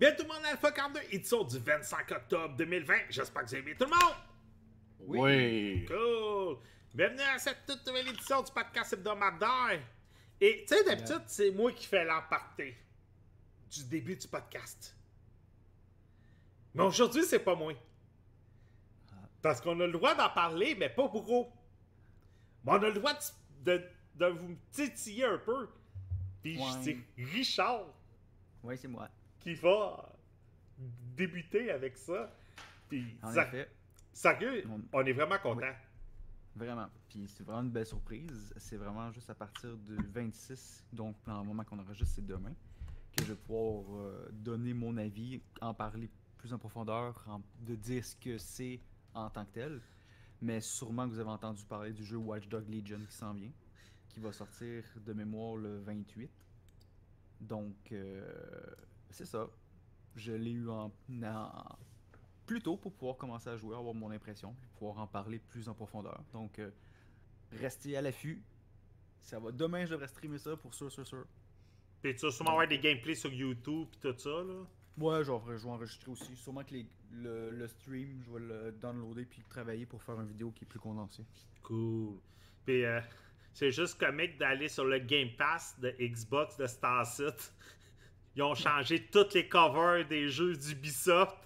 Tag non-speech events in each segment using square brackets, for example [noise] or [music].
Bien tout le monde, Alpha 42, édition du 25 octobre 2020. J'espère que vous avez tout le monde. Oui. Cool. Bienvenue à cette toute nouvelle édition du podcast hebdomadaire. Et tu sais, d'habitude, c'est moi qui fais l'emparté du début du podcast. Mais aujourd'hui, c'est pas moi. Parce qu'on a le droit d'en parler, mais pas beaucoup. Mais on a le droit de, de, de vous titiller un peu. Puis Ouais. c'est Richard Oui, c'est moi. Qui va débuter avec ça. Puis, En ça- effet, sérieux, On- on est vraiment content. vraiment. Puis c'est vraiment une belle surprise. C'est vraiment juste à partir du 26, donc dans le moment qu'on enregistre, c'est demain, que je vais pouvoir euh, donner mon avis, en parler plus en profondeur, en- de dire ce que c'est en tant que tel. Mais sûrement que vous avez entendu parler du jeu Watch Dog Legion qui s'en vient, qui va sortir de mémoire le 28. Donc, euh, c'est ça. Je l'ai eu en, en- plus tôt pour pouvoir commencer à jouer, avoir mon impression, puis pouvoir en parler plus en profondeur. Donc, euh, restez à l'affût. Ça va demain, je devrais streamer ça pour sûr, sûr, sûr. Puis tu vas sûrement avoir des gameplays sur YouTube puis tout ça, là? Ouais, genre, je vais enregistrer aussi. Sûrement que les- le, le stream, je vais le downloader puis travailler pour faire une vidéo qui est plus condensée. Cool. Puis euh, c'est juste comique d'aller sur le Game Pass de Xbox de Star City. Ils ont changé toutes les covers des jeux d'Ubisoft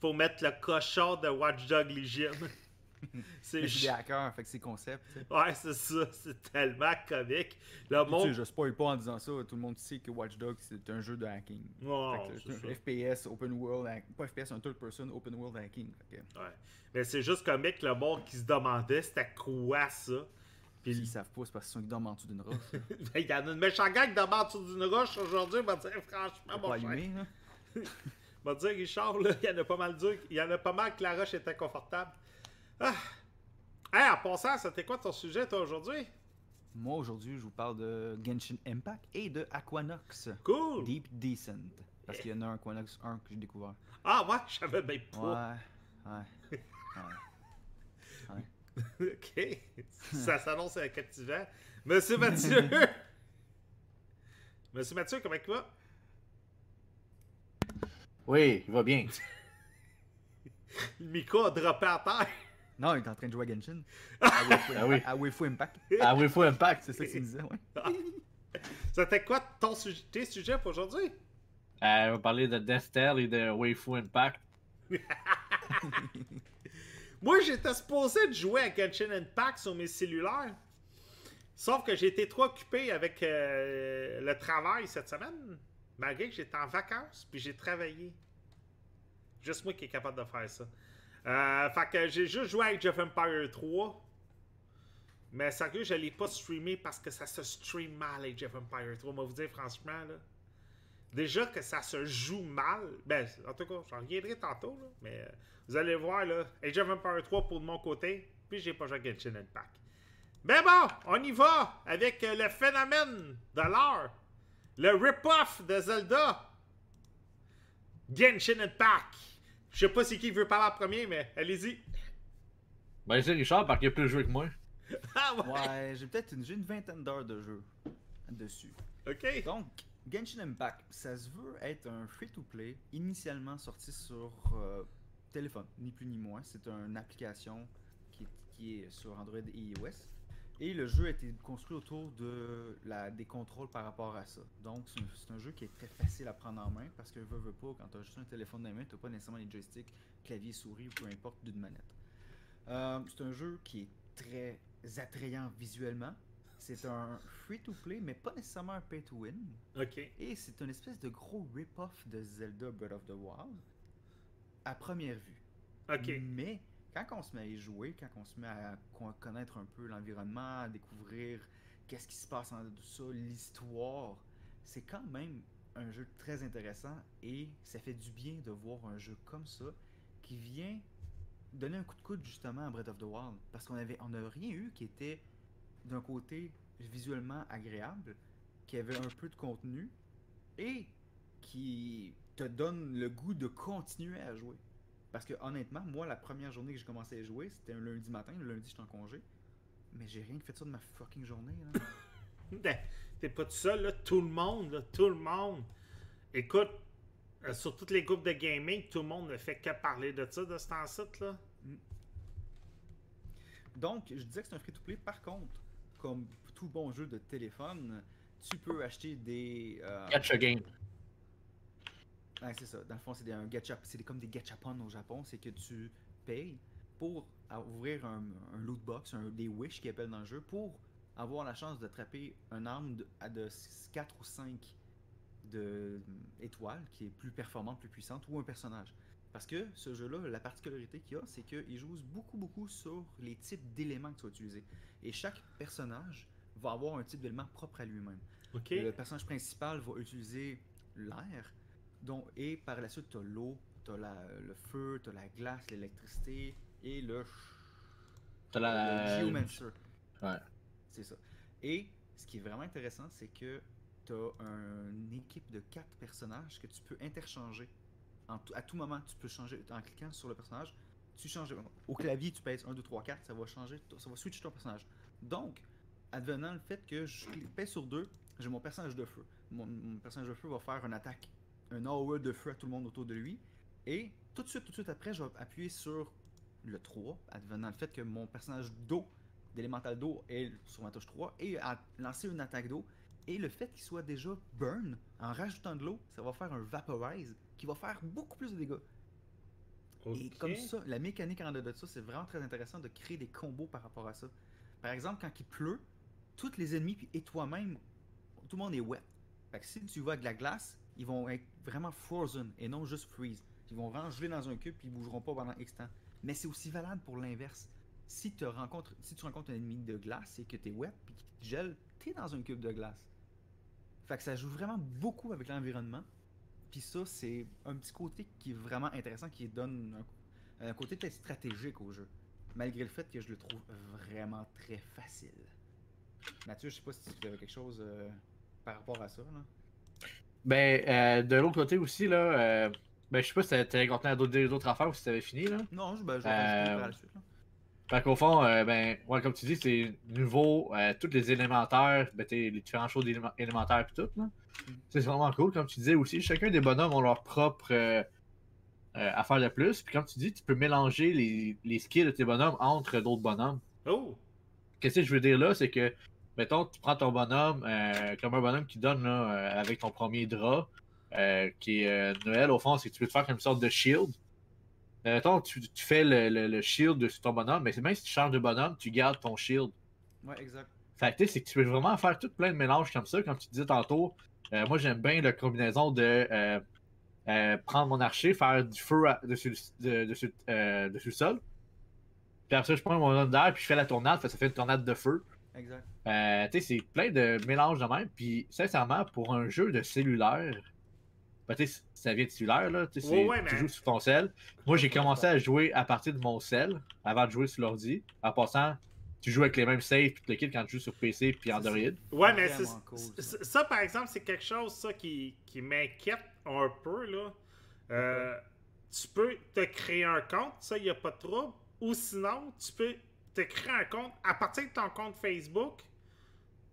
pour mettre le cochon de Watch Dog Legion. [laughs] c'est ch- hackers, fait que c'est concept. Ouais, c'est ça. C'est tellement comique. Le monde. je spoil pas en disant ça, tout le monde sait que Watch Dogs c'est un jeu de hacking. Oh, c'est un. FPS, open world, hack- pas FPS, un third person open world hacking. Que, Ouais. Mais c'est juste comique le monde qui se demandait c'était quoi ça. Puis s'ils savent pas, c'est parce qu'ils sont dorment en dessous d'une roche. là. [laughs] il y en a une méchante gang de mort sur d'une roche aujourd'hui. Je vais dire franchement, mon cher. Je [laughs] vais dire, Richard, là, il y en a pas mal dur. Il y en a pas mal que la roche était confortable. Ah! Hey, en passant, c'était quoi ton sujet, toi, aujourd'hui? Moi, aujourd'hui, je vous parle de Genshin Impact et de Aquanox. Cool! Deep Descent. Parce qu'il y en a un Aquanox 1 que j'ai découvert. Ah, ouais, je savais même pas. Ouais, ouais, ouais. [laughs] [laughs] ok. Ça s'annonce captivant. Monsieur Mathieu! [laughs] Monsieur Mathieu, comment il va? Oui, il va bien. [laughs] Le micro a droppé à terre. Non, il est en train de jouer à Genshin. À Waifu, Ah oui. à Waifu Impact. Ah oui, faut Impact. C'est ça que tu me disais, ouais. C'était quoi ton sujet, tes sujets pour aujourd'hui? Euh, on va parler de Destel et de Waifu Impact. Moi, j'étais supposé de jouer à Genshin Impact sur mes cellulaires. Sauf que j'ai été trop occupé avec euh, le travail cette semaine. Malgré que j'étais en vacances, puis j'ai travaillé. Juste moi qui est capable de faire ça. Euh, fait que j'ai juste joué avec Jeff Empire 3. Mais sérieux, je l'ai pas streamé parce que ça se stream mal avec Jeff Empire 3. Moi, vous dire franchement, là. Déjà que ça se joue mal. Ben, en tout cas, j'en reviendrai tantôt, là. Mais euh, vous allez voir, là. Age of Empire 3 pour de mon côté. Puis j'ai pas joué à Genshin Impact. Mais bon, on y va avec euh, le phénomène de l'heure. Le rip-off de Zelda. Genshin Impact. Je sais pas c'est qui veut parler en premier, mais allez-y. Ben, c'est Richard parce qu'il a plus joué que moi. Ah ouais. Ouais, j'ai peut-être une, j'ai une vingtaine d'heures de jeu dessus. Ok. Donc, Genshin Impact, ça se veut être un free-to-play initialement sorti sur euh, téléphone, ni plus ni moins. C'est une application qui est, sur Android et iOS. Et le jeu a été construit autour de des contrôles par rapport à ça. Donc, c'est un, jeu qui est très facile à prendre en main parce que, veux, veux pas, quand tu as juste un téléphone dans la main, tu pas nécessairement les joysticks, clavier, souris ou peu importe d'une manette. Euh, c'est un jeu qui est très attrayant visuellement. C'est un free-to-play, mais pas nécessairement un pay-to-win. Ok. Et c'est une espèce de gros rip-off de Zelda Breath of the Wild à première vue. Ok. Mais quand on se met à y jouer, quand on se met à con- connaître un peu l'environnement, à découvrir qu'est-ce qui se passe en dessous de ça, l'histoire, c'est quand même un jeu très intéressant et ça fait du bien de voir un jeu comme ça qui vient donner un coup de coude justement à Breath of the Wild parce qu'on avait on n'a rien eu qui était d'un côté visuellement agréable, qui avait un peu de contenu et qui te donne le goût de continuer à jouer. Parce que honnêtement, moi, la première journée que j'ai commencé à jouer, c'était un lundi matin. Le lundi, j'étais en congé. Mais j'ai rien fait de ça de ma fucking journée. Là. [laughs] Ben, T'es pas tout seul, là. Tout le monde, là. Tout le monde. Écoute, euh, sur toutes les groupes de gaming, tout le monde ne fait que parler de ça de ce temps-ci, là. Donc, je disais que c'est un free-to-play. Par contre, comme tout bon jeu de téléphone, tu peux acheter des. euh, Gacha game. Ouais, c'est ça. Dans le fond, c'est un gacha, c'est comme des gachapon au Japon. C'est que tu payes pour ouvrir un, un loot box, un, des wish qui appellent dans le jeu, pour avoir la chance d'attraper un arme de, à de 4 ou 5 de, étoiles qui est plus performante, plus puissante, ou un personnage. Parce que ce jeu-là, la particularité qu'il a, c'est qu'il joue beaucoup, beaucoup sur les types d'éléments que tu vas utiliser. Et chaque personnage va avoir un type d'élément propre à lui-même. Le personnage principal va utiliser l'air, dont, et par la suite, tu as l'eau, tu as le feu, tu as la glace, l'électricité et le, le la. Geomancer. Ouais. C'est ça. Et ce qui est vraiment intéressant, c'est que tu as une équipe de quatre personnages que tu peux interchanger. En à tout moment, tu peux changer en cliquant sur le personnage. Tu changes au clavier, tu pèses 1, 2, 3, 4, ça va changer, ça va switcher ton personnage. Donc, advenant le fait que je pèse sur 2, j'ai mon personnage de feu. Mon, mon personnage de feu va faire une attaque, un AOE de feu à tout le monde autour de lui. Et tout de suite, tout de suite après, je vais appuyer sur le 3, advenant le fait que mon personnage d'eau, d'élémental d'eau, est sur ma touche 3, et à lancer une attaque d'eau. Et le fait qu'il soit déjà burn, en rajoutant de l'eau, ça va faire un vaporize qui va faire beaucoup plus de dégâts. Et comme ça, la mécanique en dedans de ça, c'est vraiment très intéressant de créer des combos par rapport à ça. Par exemple, quand il pleut, tous les ennemis et toi-même, tout le monde est wet. Fait que si tu vas avec de la glace, ils vont être vraiment frozen et non juste freeze. Ils vont vraiment geler dans un cube puis ils bougeront pas pendant X temps. Mais c'est aussi valable pour l'inverse. Si, te rencontres, si tu rencontres un ennemi de glace et que tu es wet puis qu'il te gèle, tu es dans un cube de glace. Fait que ça joue vraiment beaucoup avec l'environnement. Puis ça, c'est un petit côté qui est vraiment intéressant, qui donne un, un côté peut-être stratégique au jeu. Malgré le fait que je le trouve vraiment très facile. Mathieu, je sais pas si tu avais quelque chose euh, par rapport à ça. Là. Ben, euh, de l'autre côté aussi, là. euh, ben, je sais pas si t'avais continué à d'autres affaires ou si t'avais fini, là. Non, je, ben, je vais Euh, par la suite. Là. Fait qu'au fond, euh, ben, ouais, comme tu dis, c'est nouveau, euh, tous les élémentaires, ben, les différents choses élémentaires et tout, là. C'est vraiment cool, comme tu disais aussi. Chacun des bonhommes ont leur propre euh, euh, affaire de plus. Puis comme tu dis, tu peux mélanger les, les skills de tes bonhommes entre d'autres bonhommes. Oh! Qu'est-ce que je veux dire là, c'est que, mettons, tu prends ton bonhomme, euh, comme un bonhomme qui donne là, euh, avec ton premier drap, euh, qui est euh, Noël, au fond, c'est que tu peux te faire comme une sorte de shield. Euh, mettons, tu, tu fais le, le- le shield de ton bonhomme, mais c'est même si tu changes de bonhomme, tu gardes ton shield. Ouais, exact. Fait que tu sais, c'est que tu peux vraiment faire tout plein de mélanges comme ça, comme tu disais tantôt. Euh, moi, j'aime bien la combinaison de euh, euh, prendre mon archer, faire du feu à- dessus, de- dessus, dessus le sol. Puis après ça, je prends mon homme d'air, puis je fais la tornade, ça fait une tornade de feu. Exact. Tu sais, c'est plein de mélanges de même. Puis, sincèrement, pour un jeu de cellulaire, ben, tu sais, ça vient de cellulaire, là. Tu sais, Ouais, ouais, tu mais- joues sur ton cell. Moi, j'ai commencé à jouer à partir de mon cell, avant de jouer sur l'ordi. En passant, tu joues avec les mêmes saves, tout le kit quand tu joues sur PC puis Android. Ouais, mais cool, ça. par exemple, c'est quelque chose ça, qui, qui m'inquiète un peu. Là. Euh, tu peux te créer un compte, ça, il n'y a pas de trouble. Ou sinon, tu peux te créer un compte à partir de ton compte Facebook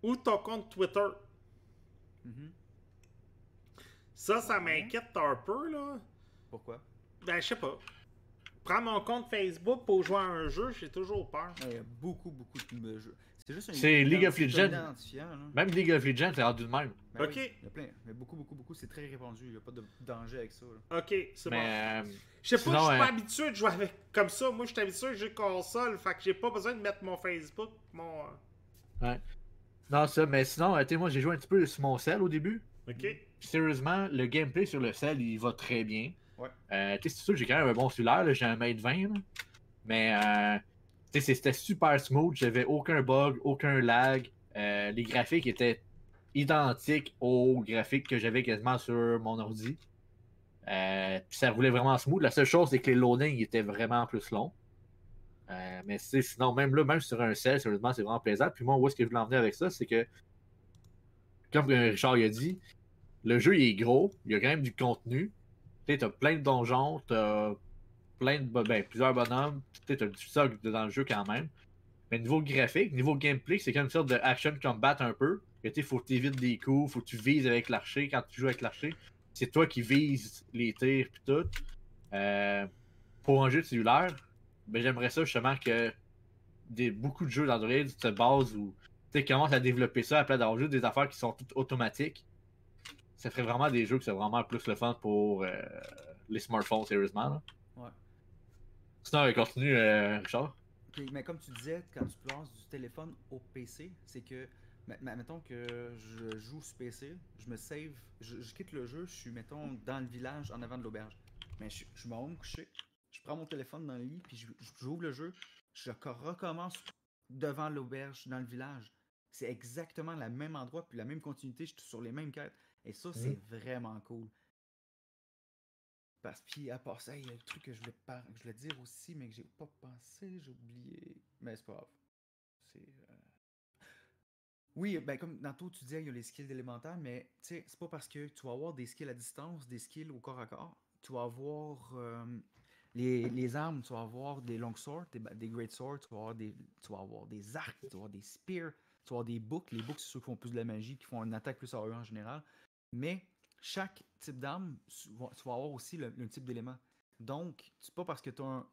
ou ton compte Twitter. Mhm. Ça, ça Ouais. m'inquiète un peu. là. Pourquoi? Ben, je sais pas. Prendre mon compte Facebook pour jouer à un jeu, j'ai toujours peur. Ouais, Il y a beaucoup, beaucoup de jeux. C'est juste un C'est League of Legends. Même League of Legends, c'est rendu de même. Ben Ok. oui, il y a plein. Mais beaucoup, beaucoup, beaucoup. C'est très répandu. Il n'y a pas de danger avec ça. là. Ok, c'est bon. Mais, euh, Je sais pas, je suis pas euh, habitué de jouer avec comme ça. Moi, je suis habitué jouer console, fait que j'ai pas besoin de mettre mon Facebook, mon. euh, non, ça, mais sinon, euh, tu sais, moi, j'ai joué un petit peu sur mon cell au début. Ok. Sérieusement, le gameplay sur le cell, il va très bien. Ouais. Euh, tu sais, c'est sûr que j'ai quand même un bon cellulaire, j'ai un mate 20, là. mais euh, tu sais, c'était super smooth, j'avais aucun bug, aucun lag. Euh, les graphiques étaient identiques aux graphiques que j'avais quasiment sur mon ordi. Euh, puis ça roulait vraiment smooth. La seule chose, c'est que les loadings étaient vraiment plus longs. Mais sinon, même là, même sur un cell, sérieusement, c'est vraiment plaisant. Puis moi, où est-ce que je voulais en venir avec ça, c'est que, comme Richard il a dit, le jeu il est gros, il y a quand même du contenu. Tu t'as plein de donjons, t'as plein de ben, plusieurs bonhommes, tu t'as du stock dans le jeu quand même. Mais niveau graphique, niveau gameplay, c'est comme une sorte de action combat un peu. Tu sais, faut que tu évites des coups, faut que tu vises avec l'archer quand tu joues avec l'archer. c'est toi qui vises les tirs et tout. Euh, pour un jeu de cellulaire, ben, j'aimerais ça justement que des, beaucoup de jeux d'Android se basent ou commencent à développer ça à place d'avoir juste des affaires qui sont toutes automatiques. Ça ferait vraiment des jeux qui sont vraiment plus le fun pour euh, les smartphones, sérieusement. Là. Ouais. Sinon, continue, euh, Richard. mais comme tu disais, quand tu passes du téléphone au PC, c'est que mettons que je joue sur PC, je me save, je, quitte le jeu, je suis, mettons, dans le village en avant de l'auberge. Mais je, je m'en vais me coucher, je prends mon téléphone dans le lit, puis j'ouvre le jeu, je recommence devant l'auberge, dans le village. C'est exactement le même endroit, puis la même continuité, je suis sur les mêmes quêtes. Et ça, c'est mmh. vraiment cool. Parce puis à part ça, il y a un truc que je voulais, je voulais dire aussi, mais que j'ai pas pensé, j'ai oublié. Mais c'est pas grave. C'est. Euh, oui, ben comme tantôt tu disais, il y a les skills élémentaires, mais tu sais, c'est pas parce que tu vas avoir des skills à distance, des skills au corps à corps. Tu vas avoir euh, les, armes, tu vas avoir des long swords, des, great swords, tu vas avoir des, tu arcs, tu vas avoir des spears, tu vas avoir des books. Les books, c'est ceux qui font plus de la magie, qui font une attaque plus à eux en général. Mais chaque type d'arme, tu vas avoir aussi le, type d'élément. Donc, c'est pas parce que ton,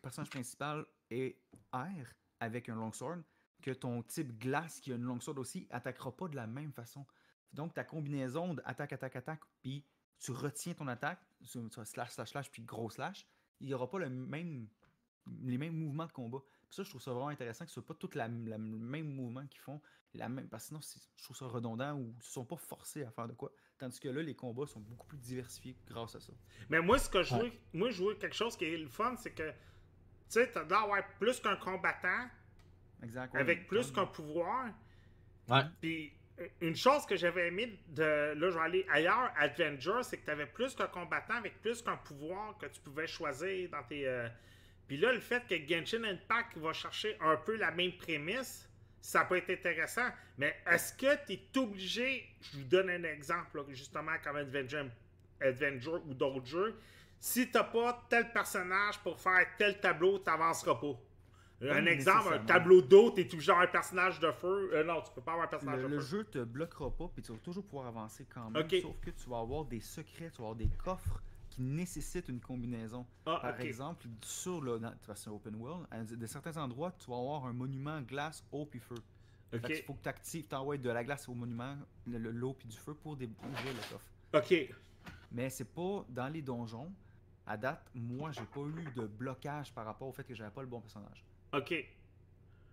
personnage principal est air avec un longsword que ton type glace qui a une longsword aussi attaquera pas de la même façon. Donc, ta combinaison d'attaque, attaque, attaque, puis tu retiens ton attaque, slash, slash, slash, puis gros slash, il n'y aura pas le même, les mêmes mouvements de combat. ça, je trouve ça vraiment intéressant que ce soit pas tout le même mouvement qu'ils font, la même, parce que sinon, je trouve ça redondant ou ils sont pas forcés à faire de quoi. Tandis que là, les combats sont beaucoup plus diversifiés grâce à ça. Mais moi, ce que je veux, moi, je veux quelque chose qui est le fun, c'est que, tu sais, tu dois avoir plus qu'un combattant, exact, avec plus qu'un pouvoir. Ouais. Puis, une chose que j'avais aimé de. Là, je vais aller ailleurs, Adventure, c'est que tu avais plus qu'un combattant avec plus qu'un pouvoir que tu pouvais choisir dans tes. Euh, puis là, le fait que Genshin Impact va chercher un peu la même prémisse, ça peut être intéressant. Mais est-ce que tu es obligé, je vous donne un exemple, justement, comme Adventure, Adventure ou d'autres jeux, si tu pas tel personnage pour faire tel tableau, tu n'avanceras pas. Un exemple, un tableau d'eau, t'es toujours un personnage de feu. Euh, non, tu peux pas avoir un personnage de feu. Le jeu te bloquera pas, puis tu vas toujours pouvoir avancer quand même. Sauf que tu vas avoir des secrets, tu vas avoir des coffres qui nécessitent une combinaison. Ah, Par exemple, sur le, c'est open world, à de certains endroits, tu vas avoir un monument glace, eau puis feu. Il faut que tu actives, t'envoies de la glace au monument, l'eau puis du feu pour ouvrir le coffre. Ok. Mais c'est pas dans les donjons. À date, moi, j'ai pas eu de blocage par rapport au fait que j'avais pas le bon personnage. Ok.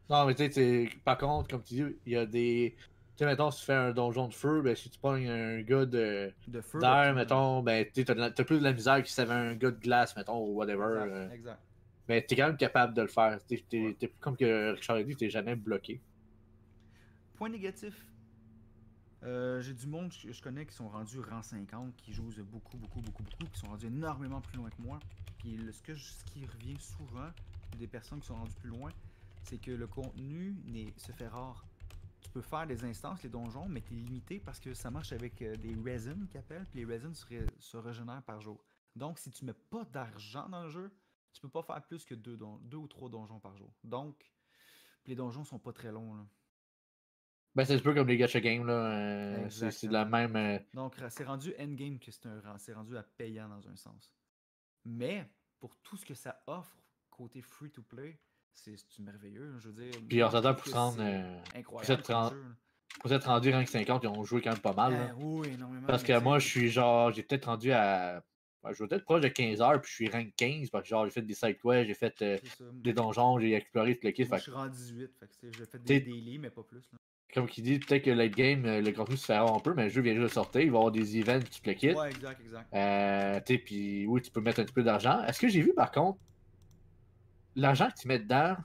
Non, mais tu sais, par contre, comme tu dis, il y a des. Tu sais, mettons, si tu fais un donjon de feu, ben si tu pognes un gars de. De feu. D'air, mettons, ben tu as plus de la misère que si t'avais un gars de glace, mettons, ou whatever. Exact. Euh. exact. Mais t'es quand même capable de le faire. comme que Richard a dit, t'es jamais bloqué. Point négatif. Euh, j'ai du monde que je connais qui sont rendus rang 50, qui jouent beaucoup, beaucoup, beaucoup, beaucoup, qui sont rendus énormément plus loin que moi. Puis ce, que ce qui revient souvent, des personnes qui sont rendues plus loin, c'est que le contenu se fait rare. Tu peux faire des instances, les donjons, mais tu es limité parce que ça marche avec euh, des resins qu'ils appellent, puis les resins se, régénèrent par jour. Donc, si tu mets pas d'argent dans le jeu, tu peux pas faire plus que deux, deux ou trois donjons par jour. Donc, les donjons sont pas très longs. Là. Ben, c'est un peu comme les gacha games, là. Euh, c'est de la même. Euh, Donc, c'est rendu endgame que c'est un c'est rendu à payant dans un sens. Mais, pour tout ce que ça offre côté free-to-play, c'est merveilleux. Je veux dire. Puis on s'attend pour prendre. Euh, incroyable. Pour être rendu rank 50, ils ont joué quand même pas mal. Ben oui, énormément. Parce que moi, je suis genre. J'ai peut-être rendu à. Ben, je vais peut-être proche de 15 heures, puis je suis rank 15, parce que genre, j'ai fait des sidequests, j'ai fait euh, des donjons, j'ai exploré tout le kit. Moi, je suis rendu 18, fait que j'ai fait des daily, mais pas plus. Là. Comme qui dit, peut-être que late game, euh, le contenu se fait un peu, mais le jeu vient juste de sortir, il va y avoir des events, tu le kit. Ouais, exact, exact. Euh, tu puis oui, tu peux mettre un petit peu d'argent. Est-ce que j'ai vu par contre, l'argent que tu mets dedans,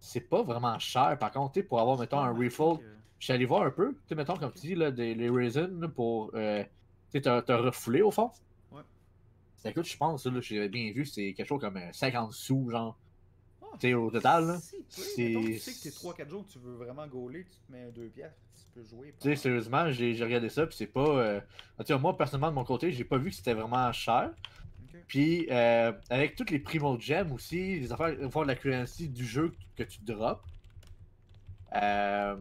c'est pas vraiment cher. Par contre, pour avoir, mettons, un refill, je suis allé voir un peu, tu mettons, comme tu dis, là, des, les raisins pour euh, te, te refouler au fond. Ouais. Ça coûte, je pense, là, j'avais bien vu, c'est quelque chose comme 50 euh, sous, genre. Ah, tu sais, au total, là. C'est. Tu sais que t'es 3-4 jours que tu veux vraiment gauler, tu te mets 2 pièces, tu peux jouer. Tu sais, sérieusement, j'ai regardé ça, puis c'est pas. Euh... moi, personnellement, de mon côté, j'ai pas vu que c'était vraiment cher. Puis, euh, avec toutes les primo gems aussi, les affaires, de la currency du jeu que tu drops, euh,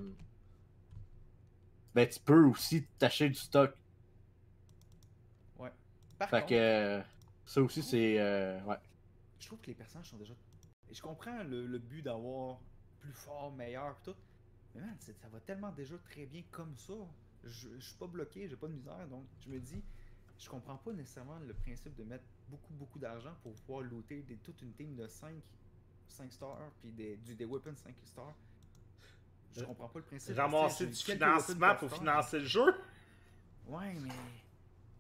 ben, tu peux aussi t'acheter du stock. Par Fait contre, que ça aussi, c'est. euh, ouais. je trouve que les personnages sont déjà. Je comprends le, le but d'avoir plus fort, meilleur, pis tout. Mais man, ça va tellement déjà très bien comme ça. Je, je suis pas bloqué, j'ai pas de misère, donc je me dis, je comprends pas nécessairement le principe de mettre beaucoup, beaucoup d'argent pour pouvoir looter des, toute une team de 5, 5 stars, puis des, du, des weapons 5 stars. Je Euh, comprends pas le principe. Ramasser du financement pour financer le jeu. Ouais, mais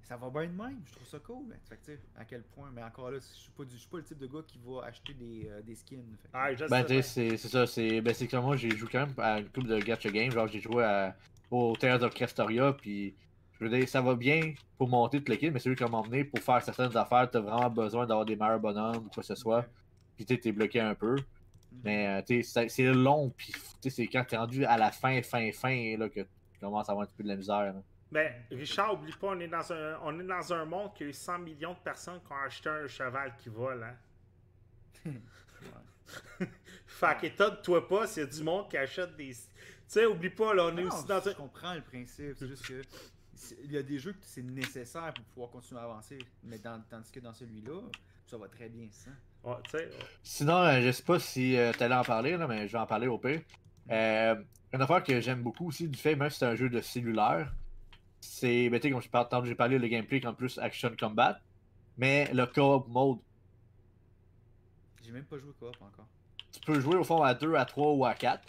ça va bien de même. Je trouve ça cool. mais- Fait que, tu sais, à quel point. Mais encore là, je suis pas, du, je suis pas le type de gars qui va acheter des, euh, des skins. Fait que- Ah, Ben, tu sais, bien. c'est c'est ça. c'est- Ben, c'est que moi, j'ai joué quand même à une couple de gacha games. Genre, j'ai joué à, au Tales of Crestoria, puis je veux dire, ça va bien pour monter tout le kit, mais celui qui m'a emmené pour faire certaines affaires, t'as vraiment besoin d'avoir des meilleurs bonhommes ou quoi que ce soit. Puis tu sais, t'es bloqué un peu. Mhm. Mais euh, c'est c'est long, puis c'est quand t'es rendu à la fin, fin, fin, là, que tu commences à avoir un petit peu de la misère. là. Ben, Richard, oublie pas, on est, dans un, on est dans un monde qui a eu 100 millions de personnes qui ont acheté un cheval qui vole, hein. [laughs] fait qu'étonne-toi pas s'il y a du monde qui achète des. Tu sais, oublie pas, là, on est Non, aussi dans je un. comprends le principe. C'est juste que c'est- il y a des jeux que c'est nécessaire pour pouvoir continuer à avancer. Mais dans, tandis que dans celui-là, ça va très bien ça. Ouais, Sinon, euh, je sais pas si tu t'allais en parler, là, mais je vais en parler au pire. Euh, une affaire que j'aime beaucoup aussi du fait, même si c'est un jeu de cellulaire, c'est, ben, tu sais, comme je parle, tantôt, j'ai parlé le gameplay comme plus action combat, mais le co-op mode. J'ai même pas joué coop encore. Tu peux jouer au fond à 2, à 3 ou à 4.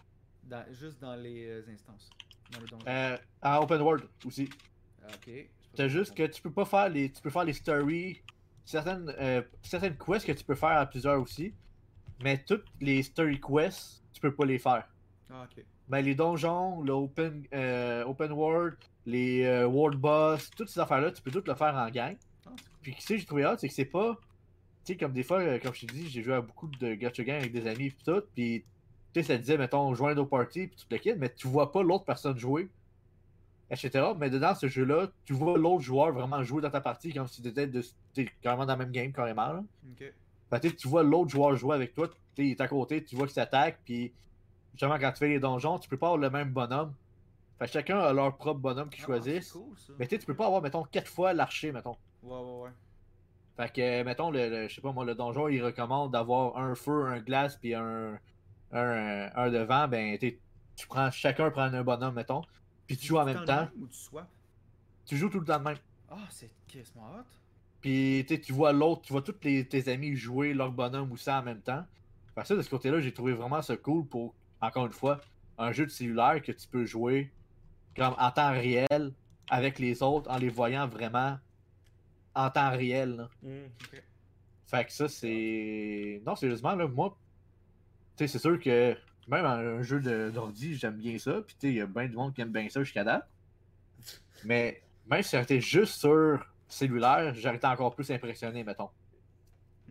Dans- juste dans les euh, instances. Dans les. Euh, en open world aussi. Ah, ok. C'est juste que tu peux pas faire les. Tu peux faire les stories. Certaines, euh, certaines quests que tu peux faire à plusieurs aussi. Mais toutes les story quests, tu peux pas les faire. Ah, ok. Ben, les donjons, le open, euh, open world, les euh, world boss, toutes ces affaires-là, tu peux toutes le faire en gang. Ah, cool. Puis, tu sais, j'ai trouvé hâte, c'est que c'est pas. Tu sais, comme des fois, comme je t'ai dit, j'ai joué à beaucoup de gacha games avec des amis, puis tout. Puis, tu sais, ça disait, mettons, joindre au party, puis tout le kit, mais tu vois pas l'autre personne jouer, etc. Mais dedans, ce jeu-là, tu vois l'autre joueur vraiment jouer dans ta partie comme si de, t'es carrément dans la même game, carrément. Là. Ok. Fait que, tu tu vois l'autre joueur jouer avec toi, tu est à côté, tu vois qu'il s'attaque, puis justement, quand tu fais les donjons, tu peux pas avoir le même bonhomme. Fait que chacun a leur propre bonhomme qu'ils Ah, choisissent. cool. Mais tu tu peux pas avoir, mettons, quatre fois l'archer, mettons. Ouais, ouais, ouais. Fait que, mettons, le, le- je sais pas moi, le donjon, il recommande d'avoir un feu, un glace, puis un, un, un devant. Ben, tu prends, chacun prend un bonhomme, mettons, puis tu joues en même temps. Ou tu swaps? Tu joues tout le temps de même. Ah, c'est quasiment hot. Puis, tu vois l'autre, tu vois tous les- tes amis jouer leur bonhomme ou ça en même temps. Fait que ça, de ce côté-là, j'ai trouvé vraiment ça cool pour, encore une fois, un jeu de cellulaire que tu peux jouer comme en temps réel avec les autres en les voyant vraiment en temps réel. là. Hmm. Ok. Fait que ça, c'est. Non, sérieusement, là, moi, tu sais, c'est sûr que même un, un jeu d'ordi, j'aime bien ça. Puis, tu sais, il y a bien du monde qui aime bien ça jusqu'à date. Mais même si ça était juste sur cellulaire, j'aurais été encore plus impressionné, mettons.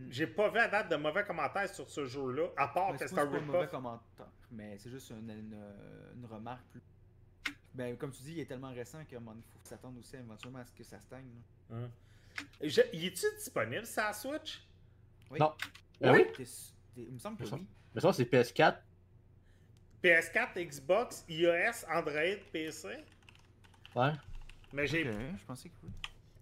J'ai pas vu à date de mauvais commentaires sur ce jeu-là, à part Mais que c'est un mauvais commentaire, mais c'est juste une, une, une remarque plus. Ben, comme tu dis, il est tellement récent qu'il faut s'attendre aussi éventuellement à ce que ça stagne. là. Hein. Je- Y est-tu disponible la Switch? Oui. Non. Ah oui? Il me semble que ça. oui. Mais ça, c'est PS4. PS4, Xbox, iOS, Android, PC? Ouais. Mais j'ai. Je pensais que oui.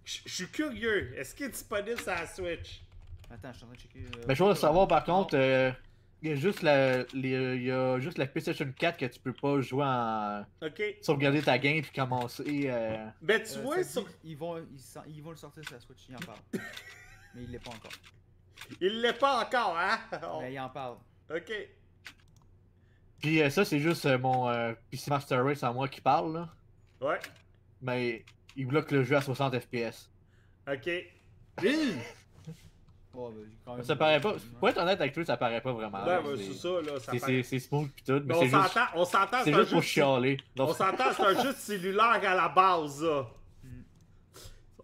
Je suis curieux. Est-ce qu'il est disponible sur la Switch? Attends, je suis en train de checker. euh, Mais je veux savoir, par contre, euh, il y a juste la, les- il y a juste la PlayStation 4 que tu peux pas jouer en. Ok. sauvegarder ta game puis commencer. euh, Ben, tu Euh, vois, ça sur- dit, ils, vont, ils vont le sortir sur la Switch, ils en parlent. [laughs] mais il l'est pas encore. il l'est pas encore, hein? Mais il en parle. Ok. Puis euh, ça, c'est juste euh, mon euh, PC Master Race à moi qui parle, là. Ouais. Mais il bloque le jeu à 60 FPS. Ok. [laughs] Ben, même- Ça paraît pas. Pour être honnête avec toi, ça paraît pas vraiment. Ouais, là. ben, C'est- ça, là. Ça c'est- smooth pis tout, mais on juste, s'entend, on s'entend, c'est juste pour chialer. Donc, On s'entend, c'est un jeu de cellulaire à la base, là. Mm.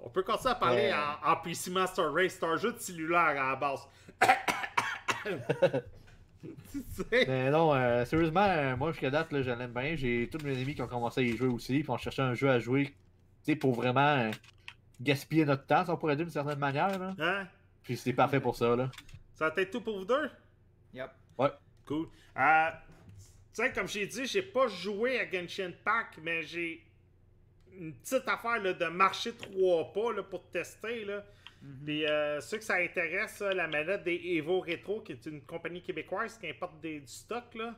On peut continuer à parler Ouais. en, en PC Master Race. C'est un jeu de cellulaire à la base. [laughs] [laughs] [laughs] tu sais? Mais non, euh, sérieusement, euh, moi jusqu'à date, là, je l'aime bien. J'ai tous mes amis qui ont commencé à y jouer aussi, puis on cherchait un jeu à jouer, pour vraiment euh, gaspiller notre temps, si on pourrait dire d'une certaine manière. Là. Hein? Puis c'est parfait pour ça, là. Ça va être tout pour vous deux? Yep. Cool. Euh, tu sais, comme j'ai dit, j'ai pas joué à Genshin Pack, mais j'ai une petite affaire là, de marcher trois pas là, pour tester. Là. Mhm. Puis euh, ceux que ça intéresse, la manette des Evo Retro, qui est une compagnie québécoise qui importe des, du stock, là,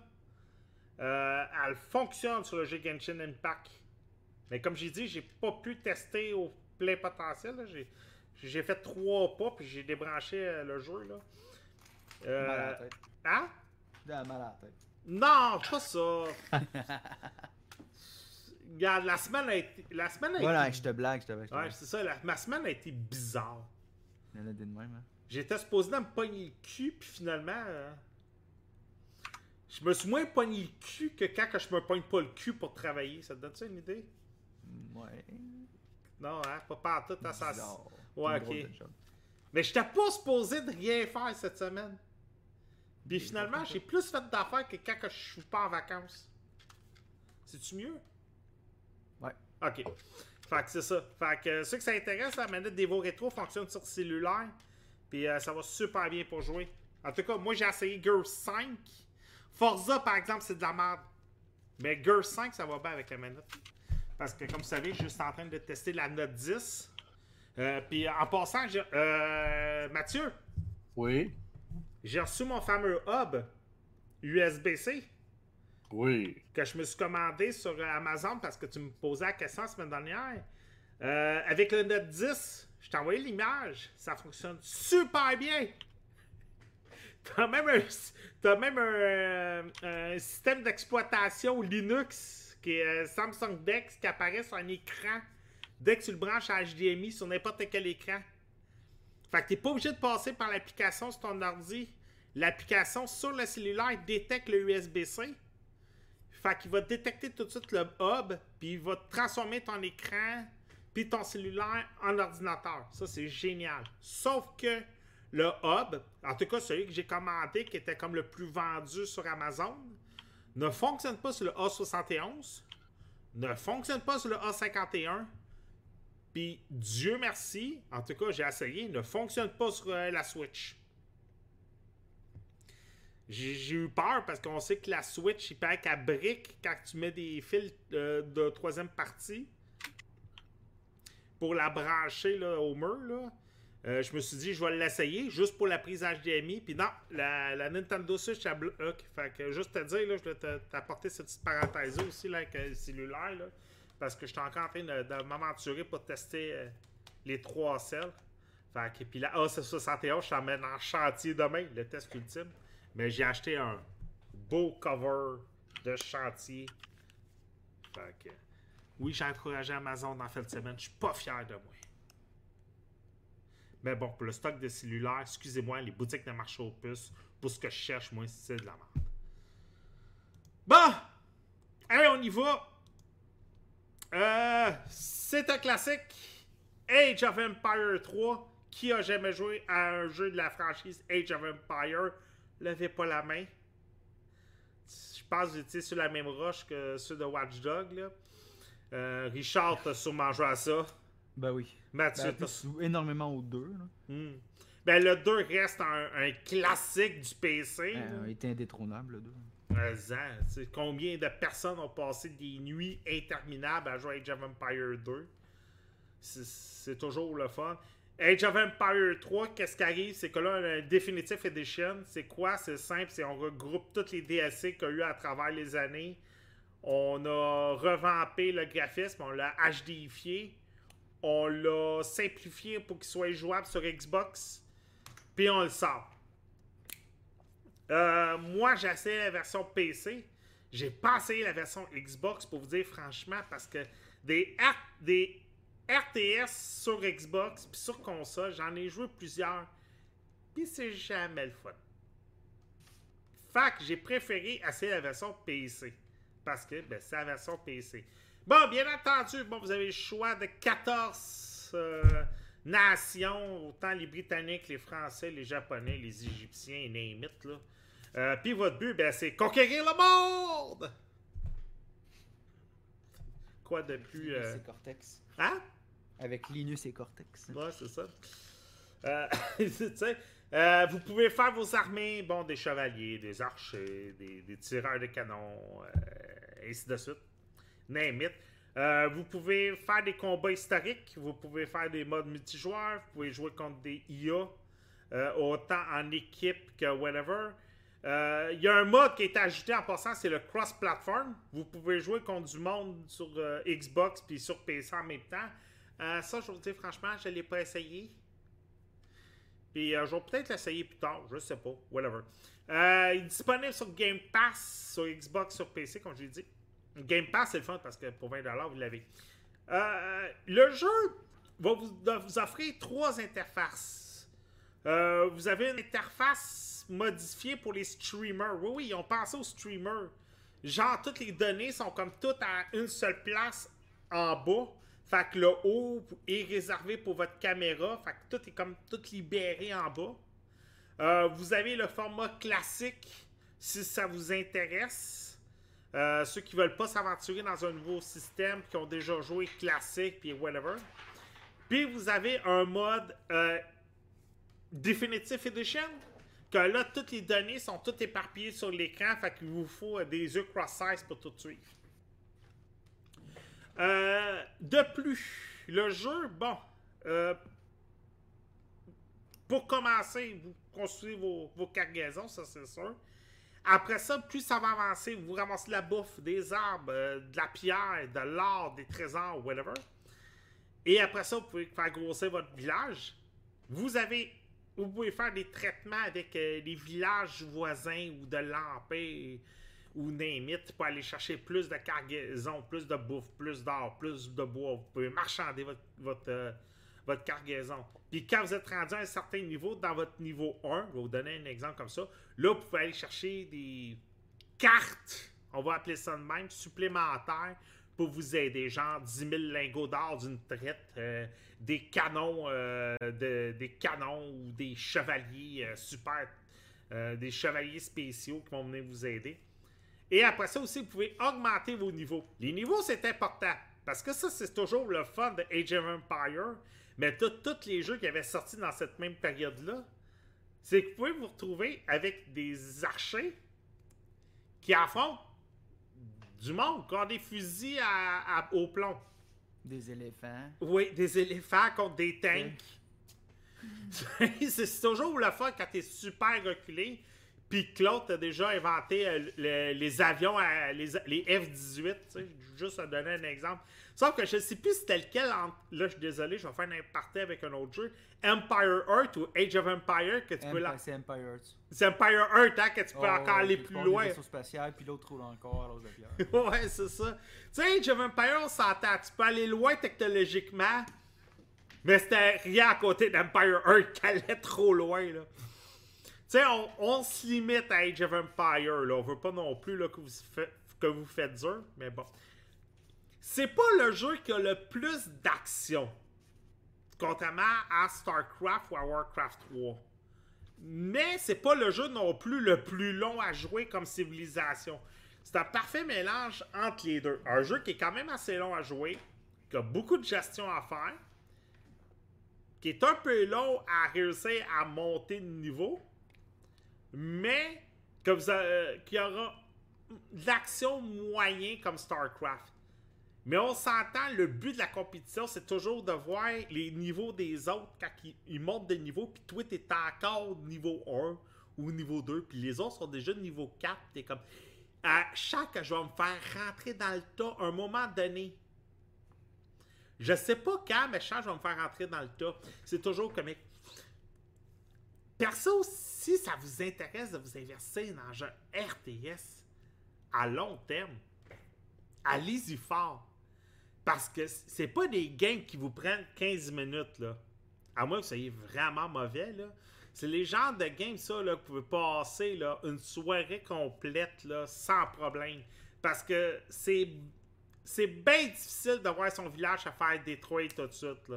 euh, elle fonctionne sur le jeu Genshin Impact. Mais comme j'ai dit, j'ai pas pu tester au plein potentiel. J'ai, fait trois pas, puis j'ai débranché euh, le jeu. Là. Euh, Mal à la tête. hein? J'ai mal à la tête. Non, pas ça. [laughs] Regarde, la semaine a été. La semaine a Voilà, été- je te blague, je te blague. je te Ouais, c'est ça. la- ma semaine a été bizarre. En a de même, hein. J'étais supposé me pogner le cul, puis finalement. euh, je me suis moins pogné le cul que quand que je me pogne pas le cul pour travailler. Ça te donne ça une idée? Ouais. Non, hein? Pas partout à ça. Bizarre. Ouais, ok. Mais j'étais pas supposé de rien faire cette semaine. Puis finalement, j'ai plus fait d'affaires que quand que je suis pas en vacances. C'est-tu mieux? Ok. Fait que c'est ça. Fait que ceux que ça intéresse, la manette d'Evo Retro fonctionne sur cellulaire. Puis euh, ça va super bien pour jouer. En tout cas, moi j'ai essayé Gears 5. Forza, par exemple, c'est de la merde. Mais Gears 5, ça va bien avec la manette. Parce que, comme vous savez, je suis juste en train de tester la Note 10. Euh, puis en passant, j'ai- euh, Mathieu, Oui. j'ai reçu mon fameux hub USB-C Oui. que je me suis commandé sur Amazon parce que tu me posais la question la semaine dernière. Euh, avec le Note 10, je t'ai envoyé l'image. Ça fonctionne super bien. T'as même t'as même un, euh, un système d'exploitation Linux qui est euh, Samsung Dex qui apparaît sur un écran dès que tu le branches à HDMI sur n'importe quel écran. Fait que t'es pas obligé de passer par l'application sur ton ordi. L'application sur le cellulaire détecte le USB-C. Fait qu'il va détecter tout de suite le hub, puis il va transformer ton écran, puis ton cellulaire en ordinateur. Ça, c'est génial. Sauf que le hub, en tout cas celui que j'ai commandé, qui était comme le plus vendu sur Amazon, ne fonctionne pas sur le A71, ne fonctionne pas sur le A51, puis Dieu merci, en tout cas j'ai essayé, ne fonctionne pas sur euh, la Switch. J'ai eu peur parce qu'on sait que la Switch, il paraît qu'elle brique quand tu mets des fils euh, de troisième partie pour la brancher là, au mur. Là. Euh, je me suis dit, je vais l'essayer juste pour la prise HDMI. Puis non, la, Nintendo Switch, elle bloque. Fait que juste te dire, là, je vais te- t'apporter cette petite parenthèse aussi là, avec le cellulaire. Là, parce que je suis encore en train de, m'aventurer pour tester euh, les trois selles. Fait que, puis la A71, je t'emmène en chantier demain, le test ultime. Mais j'ai acheté un beau cover de chantier. Fait que, oui, j'ai encouragé Amazon dans de semaine. Je suis pas fier de moi. Mais bon, pour le stock de cellulaire, excusez-moi, les boutiques de marché aux puces, pour ce que je cherche, moi, c'est de la merde. Bon! Allez, on y va! Euh, c'est un classique. Age of Empire 3. Qui a jamais joué à un jeu de la franchise Age of Empire? Levez pas la main. Je pense que étiez sur la même roche que ceux de Watch Dog. Là. Euh, Richard, t'as sûrement joué à ça. Ben oui. Mathieu, Ben, t'as énormément aux deux. Là. Hmm. Ben, le 2 reste un, un classique du PC. il était indétrônable, le deux. Un an. Tu sais, combien de personnes ont passé des nuits interminables à jouer à Age of Empire 2? C'est- C'est toujours le fun. Age of Empire 3, qu'est-ce qui arrive? C'est que là, un Definitive Edition. C'est quoi? C'est simple. C'est on regroupe tous les DLC qu'il y a eu à travers les années. On a revampé le graphisme, on l'a HDifié. On l'a simplifié pour qu'il soit jouable sur Xbox. Puis on le sort. Euh, moi, j'ai essayé la version PC. J'ai pas essayé la version Xbox pour vous dire franchement parce que des RTS sur Xbox puis sur console, j'en ai joué plusieurs. Puis c'est jamais le fun. Fait que j'ai préféré essayer la version PC. Parce que ben, c'est la version PC. Bon, bien entendu, bon, vous avez le choix de 14 euh, nations, autant les Britanniques, les Français, les Japonais, les Égyptiens, et name it, là. Euh, Puis votre but, ben, c'est conquérir le monde! Quoi de plus... euh, Linus et Cortex? Hein? Avec Linus et Cortex. Ouais, c'est ça. Euh, [laughs] euh, vous pouvez faire vos armées, bon, des chevaliers, des archers, des, tireurs de canon, euh, ainsi de suite. Name it. Vous pouvez faire des combats historiques, vous pouvez faire des modes multijoueurs, vous pouvez jouer contre des IA, autant en équipe que whatever. Il y a un mode qui est ajouté en passant, c'est le cross-platform. Vous pouvez jouer contre du monde sur Xbox puis sur PC en même temps. Euh, ça, je vous dis franchement, je ne l'ai pas essayé. Puis euh, je vais peut-être l'essayer plus tard, je sais pas, whatever. Euh, il est disponible sur Game Pass, sur Xbox, sur PC, comme je l'ai dit. Game Pass, c'est le fun parce que pour 20$, vous l'avez. Le jeu va vous, vous offrir trois interfaces. Vous avez une interface modifiée pour les streamers. Oui, oui, ils ont pensé aux streamers. Genre, toutes les données sont comme toutes à une seule place en bas. Fait que le haut est réservé pour votre caméra. Fait que tout est comme tout libéré en bas. Euh, vous avez le format classique si ça vous intéresse. Euh, ceux qui veulent pas s'aventurer dans un nouveau système, qui ont déjà joué classique, puis whatever. Puis vous avez un mode euh, Definitive Edition, que là, toutes les données sont toutes éparpillées sur l'écran, fait qu'il vous faut euh, des yeux cross-size pour tout suivre. Euh, de plus, le jeu, bon, euh, pour commencer, vous construisez vos, cargaisons, ça c'est sûr. Après ça, plus ça va avancer, vous ramassez la bouffe, des arbres, euh, de la pierre, de l'or, des trésors, whatever. Et après ça, vous pouvez faire grossir votre village. Vous avez, vous pouvez faire des traitements avec les villages voisins ou de l'empire ou name it pour aller chercher plus de cargaison, plus de bouffe, plus d'or, plus de bois. Vous pouvez marchander votre, votre, euh, votre cargaison. Puis quand vous êtes rendu à un certain niveau, dans votre niveau 1, je vais vous donner un exemple comme ça, là, vous pouvez aller chercher des cartes, on va appeler ça de même, supplémentaires pour vous aider. Genre 10 000 lingots d'or d'une traite, euh, des canons, euh, de- des canons ou des chevaliers super, des chevaliers spéciaux qui vont venir vous aider. Et après ça aussi, vous pouvez augmenter vos niveaux. Les niveaux, c'est important. Parce que ça, c'est toujours le fun de Age of Empire. Mais tous tous les jeux qui avaient sorti dans cette même période-là, c'est que vous pouvez vous retrouver avec des archers qui affrontent du monde, qui ont des fusils à- à- au plomb. Des éléphants. Oui, des éléphants contre des tanks. [laughs] c'est toujours le fun quand t'es super reculé. Puis l'autre a déjà inventé euh, le- les avions, à- les, les F-18. tu sais, Juste à donner un exemple. Sauf que je sais plus c'était lequel. entre- Là, je suis désolé, je vais faire un party avec un autre jeu. Empire Earth ou Age of Empire que tu peux là. Empire, c'est Empire Earth. C'est Empire Earth, hein, que tu peux Oh, encore aller plus loin. vaisseau spatial, puis l'autre roule encore à l'autre de pierre. [laughs] ouais, c'est ça. Tu sais, Age of Empire, on s'entend. Tu peux aller loin technologiquement, mais c'était rien à côté d'Empire Earth qui allait trop loin, là. Sais, on, on se limite à Age of Empire, là. On veut pas non plus là, que, vous que vous faites dur, mais bon. C'est pas le jeu qui a le plus d'action, contrairement à StarCraft ou à Warcraft 3. Mais c'est pas le jeu non plus le plus long à jouer comme civilisation. C'est un parfait mélange entre les deux. Un jeu qui est quand même assez long à jouer, qui a beaucoup de gestion à faire, qui est un peu long à réussir à monter de niveau, mais que vous a- qui aura l'action moyen comme StarCraft. Mais on s'entend, le but de la compétition, c'est toujours de voir les niveaux des autres quand ils, ils montent de niveau, puis toi, t'es encore niveau 1 ou niveau 2, puis les autres sont déjà niveau 4. T'es comme. À chaque, je vais me faire rentrer dans le tas à un moment donné. Je sais pas quand, mais chaque, je vais me faire rentrer dans le tas. C'est toujours comique. Perso, si ça vous intéresse de vous investir dans un RTS à long terme, allez-y fort. Parce que c'est pas des games qui vous prennent 15 minutes. À moins que vous soyez vraiment mauvais, là. C'est les genres de games, ça, là, que vous pouvez passer, une soirée complète, sans problème. Parce que c'est... C'est bien difficile de voir son village à faire Detroit tout de suite.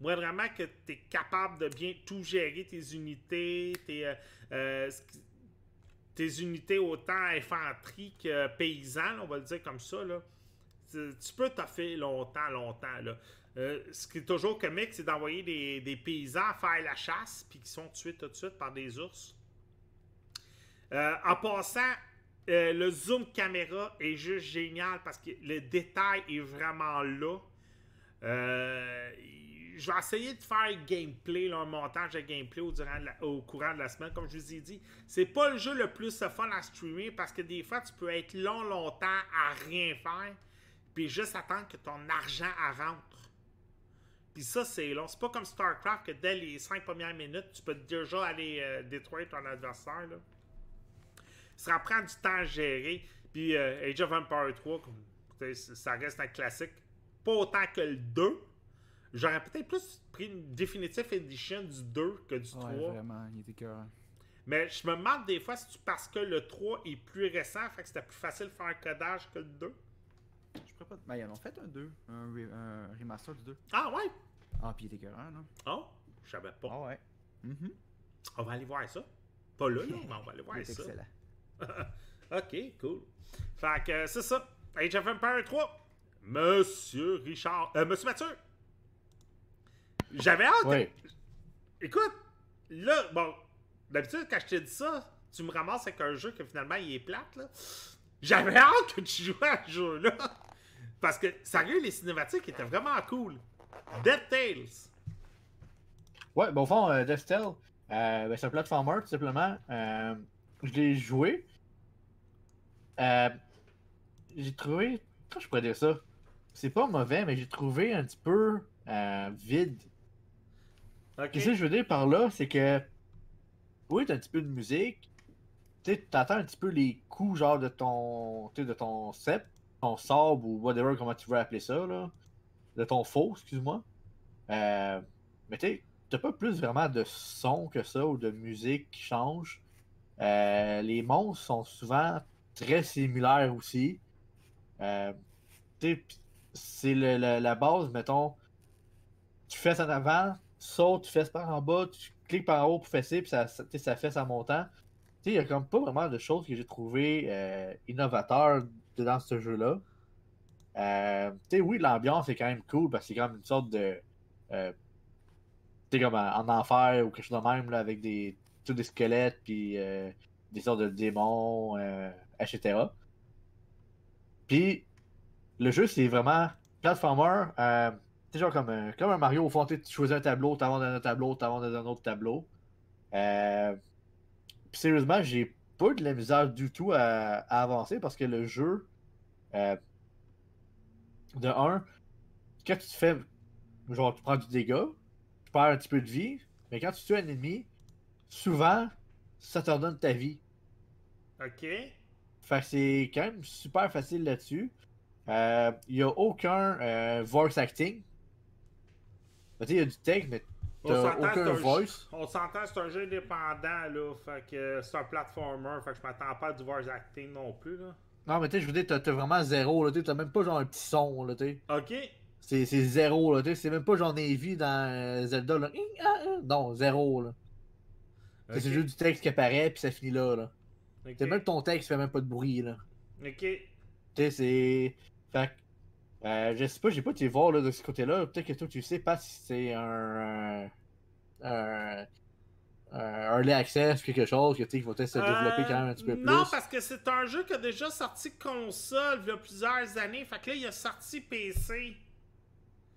Moi, vraiment que tu es capable de bien tout gérer, tes unités, tes... euh, euh, tes unités autant infanterie que paysans, là, on va le dire comme ça, là. Tu peux toffer longtemps, longtemps, là. Euh, ce qui est toujours comique, c'est d'envoyer des, des paysans faire la chasse, puis qui sont tués tout de suite par des ours. En passant, le zoom caméra est juste génial parce que le détail est vraiment là. Je vais essayer de faire gameplay, là, un montage de gameplay au, courant de la semaine. Comme je vous ai dit, c'est pas le jeu le plus fun à streamer parce que des fois, tu peux être long, longtemps à rien faire. Puis juste attendre que ton argent rentre. Puis ça, c'est long. C'est pas comme StarCraft que dès les 5 premières minutes, tu peux déjà aller euh, détruire ton adversaire. Là. Ça prend du temps à gérer. Puis euh, Age of Empire 3, comme, tu sais, ça reste un classique. Pas autant que le 2. J'aurais peut-être plus pris une Definitive Edition du 2 que du 3. Ouais, vraiment, il était cœur. Mais je me demande des fois si tu parce que le 3 est plus récent, fait que c'était plus facile de faire un codage que le 2. Je pourrais pas. Ben, ils en ont fait un 2, un, re- un remaster du 2. Ah ouais? Ah, puis il était cœur, non? Oh, je savais pas. Ah ouais. Mhm. On va aller voir ça. Pas là, là, mais on va aller voir ça. excellent. [laughs] ok, cool. Fait que c'est ça. Age of Empire 3. Monsieur Richard. Euh, Monsieur Mathieu. J'avais hâte. Ouais. Écoute, là, bon, d'habitude, quand je te dis ça, tu me ramasses avec un jeu que finalement il est plate, là. J'avais hâte que tu joues à ce jeu-là. Parce que, sérieux, les cinématiques étaient vraiment cool. Dead Tales. Ouais, ben au fond, euh, Death Tale, euh, ben, c'est un platformer tout simplement. Euh, je l'ai joué. Euh, j'ai trouvé. Comment je pourrais dire ça? C'est pas mauvais, mais j'ai trouvé un petit peu euh, vide. Qu'est-ce que je veux dire par là C'est que. Oui, t'as un petit peu de musique. Tu t'entends un petit peu les coups, genre de ton. De ton cep, ton sabre ou whatever, comment tu veux appeler ça, là. De ton faux, excuse-moi. Euh, mais tu t'as pas plus vraiment de son que ça ou de musique qui change. Euh, les monstres sont souvent très similaires aussi. Euh, c'est la base, mettons. Tu fais en avant, sautes, tu fesses par en bas, tu cliques par en haut pour fesser, puis ça, ça, fesse en montant. Il y a comme pas vraiment de choses que j'ai trouvé euh, innovateurs dans ce jeu-là. Euh, oui, l'ambiance est quand même cool parce que c'est comme une sorte de. euh, tu sais, comme en, en enfer ou quelque chose de même, là, avec des, tous des squelettes, puis euh, des sortes de démons, euh, etc. Puis, le jeu, c'est vraiment platformer. Euh, sais, genre comme un, comme un Mario, au fond, tu choisis un tableau, t'avances dans un tableau, t'avances dans un autre tableau. Euh, puis sérieusement, j'ai pas de la misère du tout à, à avancer parce que le jeu, euh, de un, quand tu te fais, genre, tu prends du dégât, tu perds un petit peu de vie, mais quand tu tues un ennemi, souvent, ça te redonne ta vie. Ok. Fait que c'est quand même super facile là-dessus. Euh, Il y a aucun euh, voice acting. Ben, tu sais, il y a du texte, mais t'as aucun un voice. On s'entend, c'est un jeu indépendant, là. Fait que c'est un platformer. Fait que je m'attends pas à du voice acting non plus, là. Non, mais tu sais, je veux dire, t'as vraiment zéro, là, tu sais, t'as même pas genre un petit son, là, tu. Ok. C'est zéro, là, c'est même pas genre Navy dans euh, Zelda, là. Non, zéro, là. C'est juste du texte qui apparaît, puis ça finit là, là. Ok. C'est même ton texte fait même pas de bruit, là. Ok. Tu sais, c'est. Fait que, euh, je sais pas, j'ai pas été voir là, de ce côté-là. Peut-être que toi, tu sais pas si c'est un. un. un early access, quelque chose que, tu va peut-être se développer quand même un petit peu Euh, plus. Non, parce que c'est un jeu qui a déjà sorti console il y a plusieurs années. Fait que là, il a sorti PC.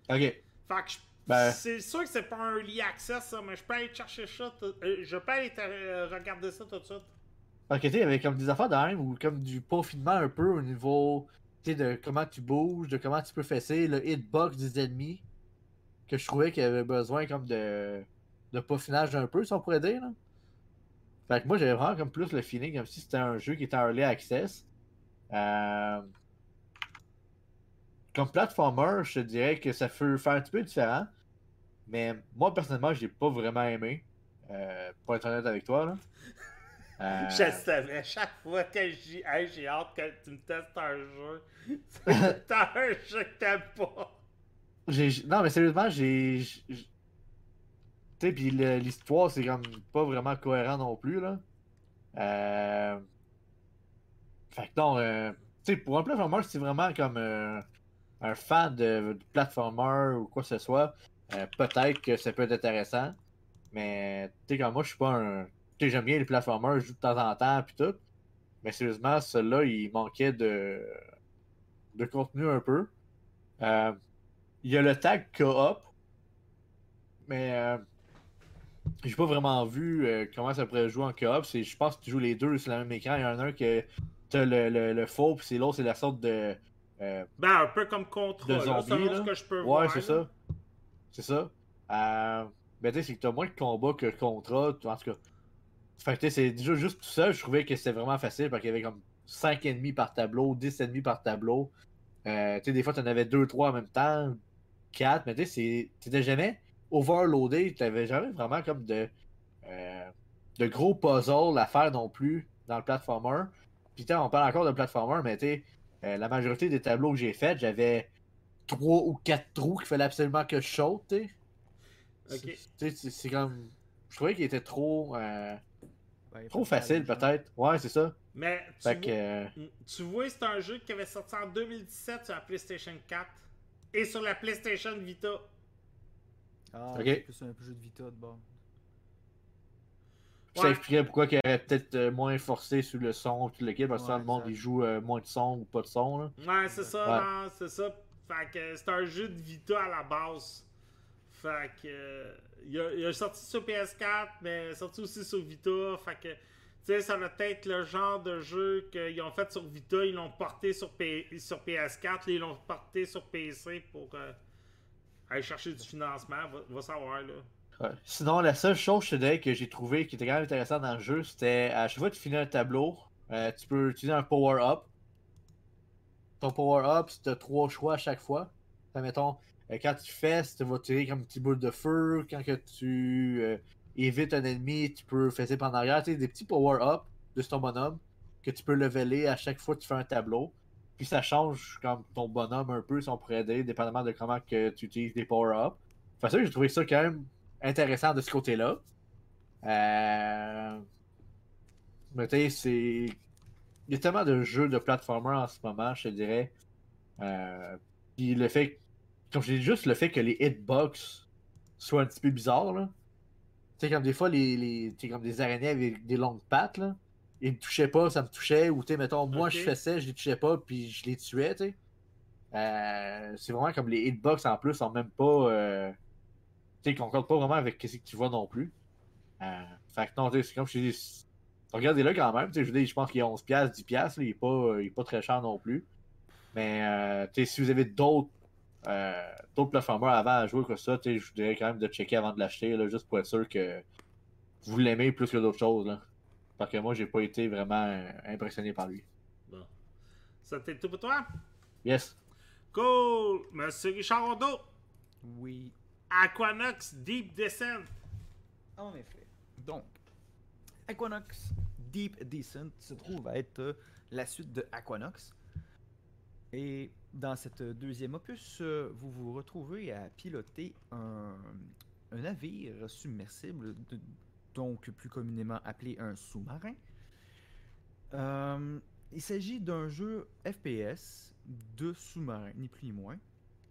Ok. Fait que je- Ben- c'est sûr que c'est pas un early access, ça, mais je peux aller chercher ça. euh, je peux aller euh, regarder ça tout de suite. Sais, il y avait comme des affaires de même ou comme du peaufinement un peu au niveau. De comment tu bouges, de comment tu peux fesser, le hitbox des ennemis. Que je trouvais qu'il y avait besoin comme de. de peaufinage un peu, si on pourrait dire, là. Fait que moi, j'avais vraiment comme plus le feeling comme si c'était un jeu qui était early access. Euh, Comme platformer, je te dirais que ça peut faire un petit peu différent. Mais moi, personnellement, j'ai pas vraiment aimé. Euh, pour être honnête avec toi, là. Euh, Je savais, chaque fois que hey, j'ai hâte que tu me testes un jeu. [laughs] C'est un jeu que t'aimes pas. J'ai- Non, mais sérieusement, j'ai. j'ai- Tu sais, puis l'histoire, c'est comme pas vraiment cohérent non plus, là. Euh... Fait que non, euh, tu sais, pour un platformer, c'est vraiment comme euh, un fan de, de platformer ou quoi que ce soit, peut-être que ça peut être intéressant. Mais, tu sais, comme moi, je suis pas un. J'aime bien les platformers, je joue de temps en temps, puis tout. Mais sérieusement, celui-là, il manquait de, de contenu un peu. Euh, il y a le tag co-op, mais euh, j'ai pas vraiment vu euh, comment ça pourrait jouer en co-op. Je pense que tu joues les deux sur le même écran. Il y en a un que t'as le, le, le faux, puis c'est l'autre, c'est la sorte de. euh, Ben, un peu comme Contra, De selon là. ce que je peux Ouais, c'est ça. C'est ça. Ben, tu sais, c'est que t'as moins de combats que Contra. En tout cas. Fait que, tu sais, c'est déjà juste tout ça. Je trouvais que c'était vraiment facile parce qu'il y avait comme 5 ennemis par tableau, 10 ennemis par tableau. Euh, tu sais, des fois, t'en avais 2-3 en même temps, 4, mais tu sais, t'étais jamais overloadé. T'avais jamais vraiment comme de, euh, de gros puzzles à faire non plus dans le platformer. Puis, tu on parle encore de platformer, mais tu sais, euh, la majorité des tableaux que j'ai faits, j'avais trois ou quatre trous qu'il fallait absolument que je saute, tu sais. Ok. C'est- tu sais, C'est c'est comme. Je trouvais qu'il était trop. euh, Ben, trop facile, peut-être. Ouais, c'est ça. Mais tu, Fait que. vois, euh, tu vois, c'est un jeu qui avait sorti en 2017 sur la PlayStation 4 et sur la PlayStation Vita. Ah, Ok. c'est plus un jeu de Vita de bord. Ça Ouais. expliquerait pourquoi il aurait peut-être euh, moins forcé sur le son, tout le kit, parce que Ouais, le monde il joue euh, moins de son ou pas de son. Là. Ouais, c'est ça, Ouais. c'est ça. Fait que c'est un jeu de Vita à la base. Fait que. il, a, sorti sur PS4, mais sorti aussi sur Vita. Fait que. Tu sais, ça va être le genre de jeu qu'ils ont fait sur Vita, ils l'ont porté sur, P- sur PS4, là, ils l'ont porté sur PC pour euh, aller chercher du financement. Va, va savoir, là. Ouais. Sinon, la seule chose que j'ai trouvé qui était quand même intéressante dans le jeu, c'était à chaque fois que tu finis un tableau, euh, tu peux utiliser un power-up. Ton power-up, c'est trois choix à chaque fois. Quand tu fesses, tu vas tirer comme une petite boule de feu. Quand que tu euh, évites un ennemi, tu peux fesser par en. Tu sais, des petits power-up de ton bonhomme que tu peux leveler à chaque fois que tu fais un tableau. Puis ça change comme ton bonhomme un peu, si on pourrait dire, dépendamment de comment que tu utilises des power-up. Fait ça, j'ai trouvé ça quand même intéressant de ce côté-là. Euh... Mais tu sais, c'est. Il y a tellement de jeux de platformer en ce moment, je te dirais. Euh... Puis le fait. Comme je dis juste le fait que les hitbox soient un petit peu bizarres, là. Tu sais, comme des fois, les, les... comme des araignées avec des longues pattes, là. Ils me touchaient pas, ça me touchait. Ou tu sais, mettons, moi je faisais, je les touchais pas, puis je les tuais, tu sais. Euh, c'est vraiment comme les hitbox en plus sont même pas. euh, tu sais, ils concordent pas vraiment avec ce que tu vois non plus. Euh, fait que non, tu sais, c'est comme je te dis, regardez-le quand même. tu sais, Je dire, je pense qu'il est 11$, 10$, là, il, est pas, il est pas très cher non plus. Mais euh, tu sais, si vous avez d'autres euh, d'autres platformers avant à jouer que ça, je vous dirais quand même de checker avant de l'acheter, là, juste pour être sûr que vous l'aimez plus que d'autres choses. Là. Parce que moi, j'ai pas été vraiment euh, impressionné par lui. Bon. C'était tout pour toi? Yes. Cool! Monsieur Richard Rondeau, Oui, Aquanox Deep Descent. en effet. Donc, Aquanox Deep Descent se trouve à être euh, la suite de Aquanox. Et dans cette deuxième opus, euh, vous vous retrouvez à piloter un, un navire submersible, donc plus communément appelé un sous-marin. Euh, il s'agit d'un jeu FPS de sous-marin, ni plus ni moins.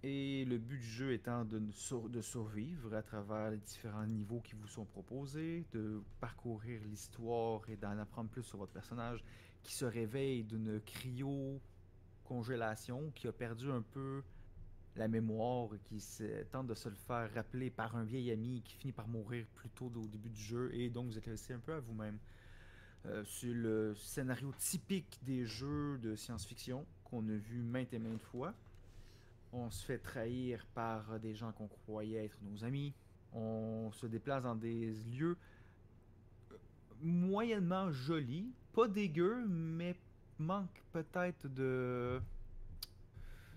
Et le but du jeu étant de, de survivre à travers les différents niveaux qui vous sont proposés, de parcourir l'histoire et d'en apprendre plus sur votre personnage qui se réveille d'une cryo-congélation, qui a perdu un peu la mémoire qui tente de se le faire rappeler par un vieil ami qui finit par mourir plus tôt au début du jeu et donc vous êtes laissé un peu à vous-même. Euh, c'est le scénario typique des jeux de science-fiction qu'on a vu maintes et maintes fois. On se fait trahir par des gens qu'on croyait être nos amis. On se déplace dans des lieux euh, moyennement jolis, pas dégueux, mais manque peut-être de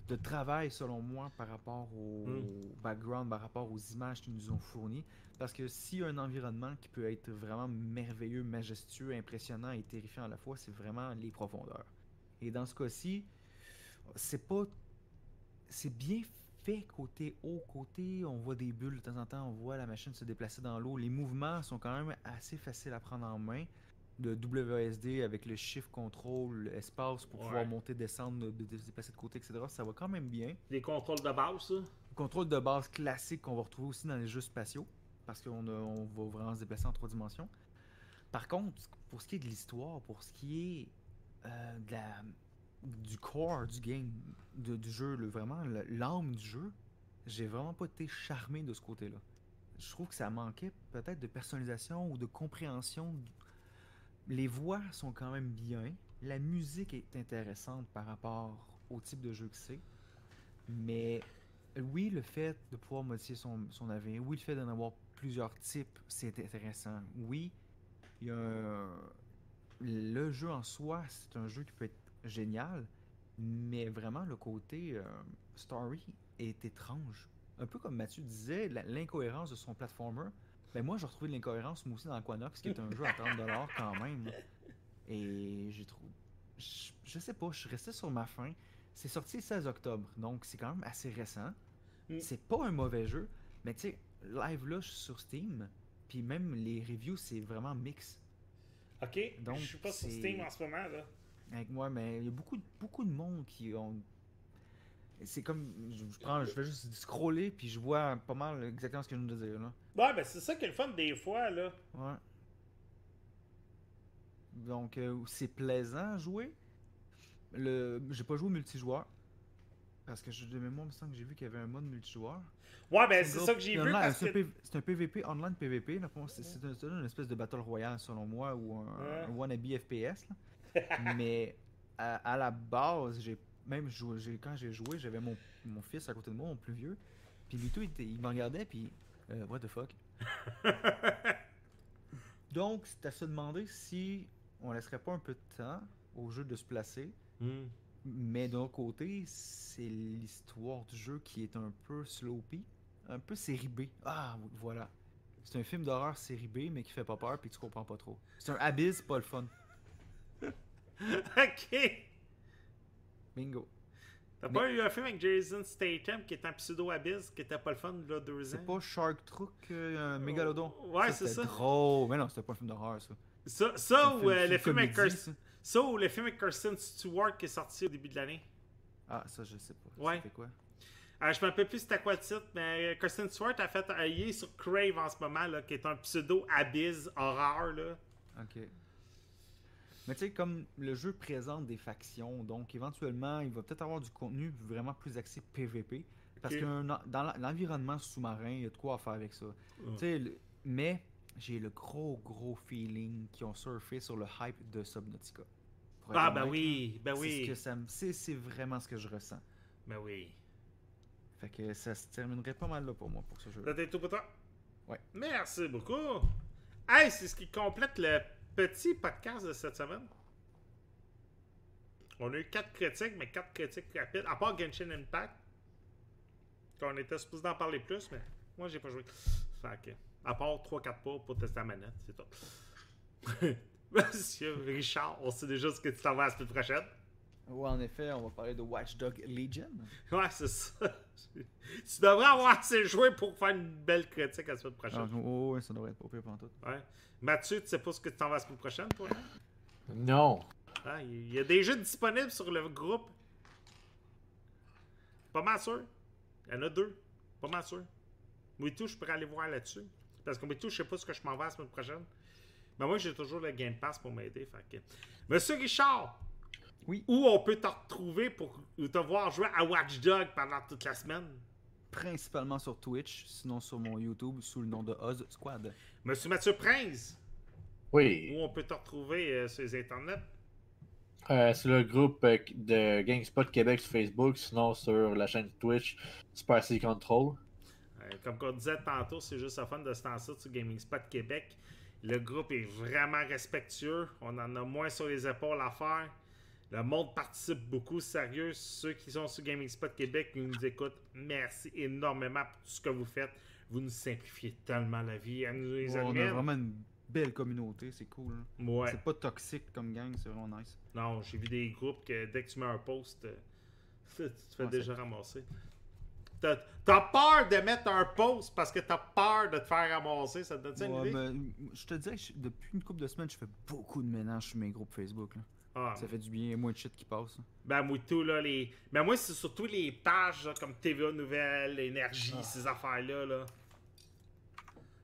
de travail selon moi par rapport au Mm. background, par rapport aux images qu'ils nous ont fournies. Parce que a un environnement qui peut être vraiment merveilleux, majestueux, impressionnant et terrifiant à la fois, c'est vraiment les profondeurs. Et dans ce cas-ci, c'est pas. C'est bien fait côté haut, côté. On voit des bulles de temps en temps, on voit la machine se déplacer dans l'eau. Les mouvements sont quand même assez faciles à prendre en main. Le WSD avec le shift control, espace pour Ouais. pouvoir monter, descendre, de, de se déplacer de côté, etc. Ça va quand même bien. Des contrôles de base, ça? Contrôle de base classique qu'on va retrouver aussi dans les jeux spatiaux, parce qu'on a- on va vraiment se déplacer en trois dimensions. Par contre, pour ce qui est de l'histoire, pour ce qui est euh, de la- du core du game, de- du jeu, le, vraiment l'âme du jeu, j'ai vraiment pas été charmé de ce côté-là. Je trouve que ça manquait peut-être de personnalisation ou de compréhension. Les voix sont quand même bien. La musique est intéressante par rapport au type de jeu que c'est. Mais oui, le fait de pouvoir modifier son, son avenir, oui, le fait d'en avoir plusieurs types, c'est intéressant. Oui, il y a le jeu en soi, c'est un jeu qui peut être génial, mais vraiment le côté euh, story est étrange. Un peu comme Mathieu disait, l'incohérence de son platformer. Ben moi, j'ai retrouvé de l'incohérence moi aussi dans Quanox, qui est un jeu à 30$ quand même. Et j'ai trouvé. Je, je sais pas, je suis resté sur ma faim. C'est sorti le 16 octobre, donc c'est quand même assez récent. Mm. C'est pas un mauvais jeu, mais tu sais, live là, je suis sur Steam, puis même les reviews, c'est vraiment mix. Ok, Donc, je suis pas sur Steam en ce moment, là. avec moi, mais il y a beaucoup, de- beaucoup de monde qui ont. C'est comme. Je, prends, je fais juste scroller, puis je vois pas mal exactement ce que je viens de dire, là. Ouais, ben c'est ça qui est le fun des fois, là. Ouais. Donc, euh, c'est plaisant à jouer. Le... J'ai pas joué au multijoueur. Parce que je, de mémoire, il me semble que j'ai vu qu'il y avait un mode multijoueur. Ouais, ben c'est ça que j'ai vu parce c'est un que... PV C'est un PVP, online PVP. C'est c'est un- c'est une espèce de Battle Royale, selon moi, ou un, Ouais. un wannabe FPS. là. [laughs] Mais à, à la base, j'ai même joué, quand j'ai joué, j'avais mon, mon fils à côté de moi, mon plus vieux. Puis lui, tout, il, il me regardait, puis euh, what the fuck? [laughs] Donc, c'est à se demander si on laisserait pas un peu de temps au jeu de se placer. Hmm. Mais d'un côté, c'est l'histoire du jeu qui est un peu sloppy, un peu série B. Ah, voilà. C'est un film d'horreur série B, mais qui fait pas peur puis tu comprends pas trop. C'est un abyss, pas le fun. [laughs] ok! Bingo. T'as Mais- pas eu un film avec Jason Statham qui est un pseudo-abyss qui était pas le fun, là, deux ans? C'est pas Shark Truck, euh, un mégalodon? Ouais, c'est ça. drôle. Mais non, c'était pas un film d'horreur, ça. Ça, ou euh, le film avec Kirsten... ça. Ça ou le film avec Kirsten Stewart qui est sorti au début de l'année? Ah, ça, je sais pas. Ouais. C'était quoi? Euh, je me rappelle plus c'était quoi le titre, mais Kirsten Stewart a fait un est sur Crave en ce moment, là, qui est un pseudo-abyss horreur, là. Ok. Mais tu sais, comme le jeu présente des factions, donc éventuellement, il va peut-être avoir du contenu vraiment plus axé PVP. Parce que dans l'environnement sous-marin, il y a de quoi faire avec ça. Tu sais, le- mais j'ai le gros, gros feeling qu'ils ont surfé sur le hype de Subnautica. Ah, ben oui, ben c'est ce oui. ça C'est c'est vraiment ce que je ressens. Ben oui. Fait que ça se terminerait pas mal là pour moi pour ce jeu. C'était tout pour toi? Ouais. Merci beaucoup. Hey, c'est ce qui complète le petit podcast de cette semaine. On a eu quatre critiques, mais quatre critiques rapides. À part Genshin Impact. Qu'on était supposé d'en parler plus, mais moi j'ai pas joué. Fait à part 3-4 pas pour tester la manette, c'est tout. [laughs] Monsieur Richard, on sait déjà ce que tu t'en vas la semaine prochaine. Ouais, en effet, on va parler de Watchdog Legion. Ouais, c'est ça. [laughs] tu devrais avoir assez joué pour faire une belle critique la semaine Ah, prochaine. oh, ouais, ça devrait être pas pire pantoute. Ouais. Mathieu, tu sais pas ce que tu t'en vas la semaine prochaine, toi? hein? Non. Ah, Il y a des jeux disponibles sur le groupe. Pas mal sûr. Il y en a deux. Pas mal sûr. Moi tout, je pourrais aller voir là-dessus. Parce que moi tout, je sais pas ce que je m'en vais la semaine prochaine. Mais moi, j'ai toujours le Game Pass pour m'aider. fait que- Monsieur Richard, Oui. où on peut te retrouver pour te voir jouer à Watch Dog pendant toute la semaine? Principalement sur Twitch, sinon sur mon YouTube sous le nom de Oz Squad. Monsieur Mathieu Prince, Oui. où on peut te retrouver euh, sur les internets? Euh, c'est le groupe euh, de GangSpot Québec sur Facebook, sinon sur la chaîne Twitch Super City Control. Euh, comme on disait tantôt, c'est juste le fun de se lancer sur Gaming Spot Québec. Le groupe est vraiment respectueux. On en a moins sur les épaules à faire. Le monde participe beaucoup, sérieux. Ceux qui sont sur Gaming Spot Québec, qui nous écoutent, merci énormément pour tout ce que vous faites. Vous nous simplifiez tellement la vie. À nous les Ouais, on a vraiment une belle communauté, c'est cool. hein. Ouais. C'est pas toxique comme gang, c'est vraiment nice. Non, j'ai vu des groupes que dès que tu mets un post, euh, [laughs] tu te fais Ouais, déjà ramasser. T'as peur de mettre un post parce que t'as peur de te faire ramasser, ça te donne ça une Ouais, idée? mais, je te dirais depuis une couple de semaines, je fais beaucoup de ménage sur mes groupes Facebook. là. Ah, Ça fait du bien, il y a moins de shit qui passe. hein. Ben, moi, tout, là, les. Ben, moi, c'est surtout les pages, là, comme TVA Nouvelles, Énergie, Ah. ces affaires-là, là.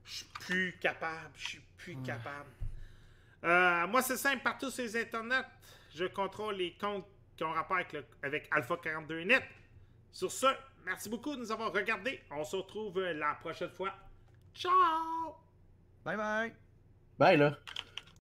Je suis plus capable, je suis plus Ah. capable. Euh, moi, c'est simple, partout sur les internets. je contrôle les comptes qui ont rapport avec, le- avec Alpha 42 Net. Sur ce, merci beaucoup de nous avoir regardés. On se retrouve la prochaine fois. Ciao! Bye bye! Bye là.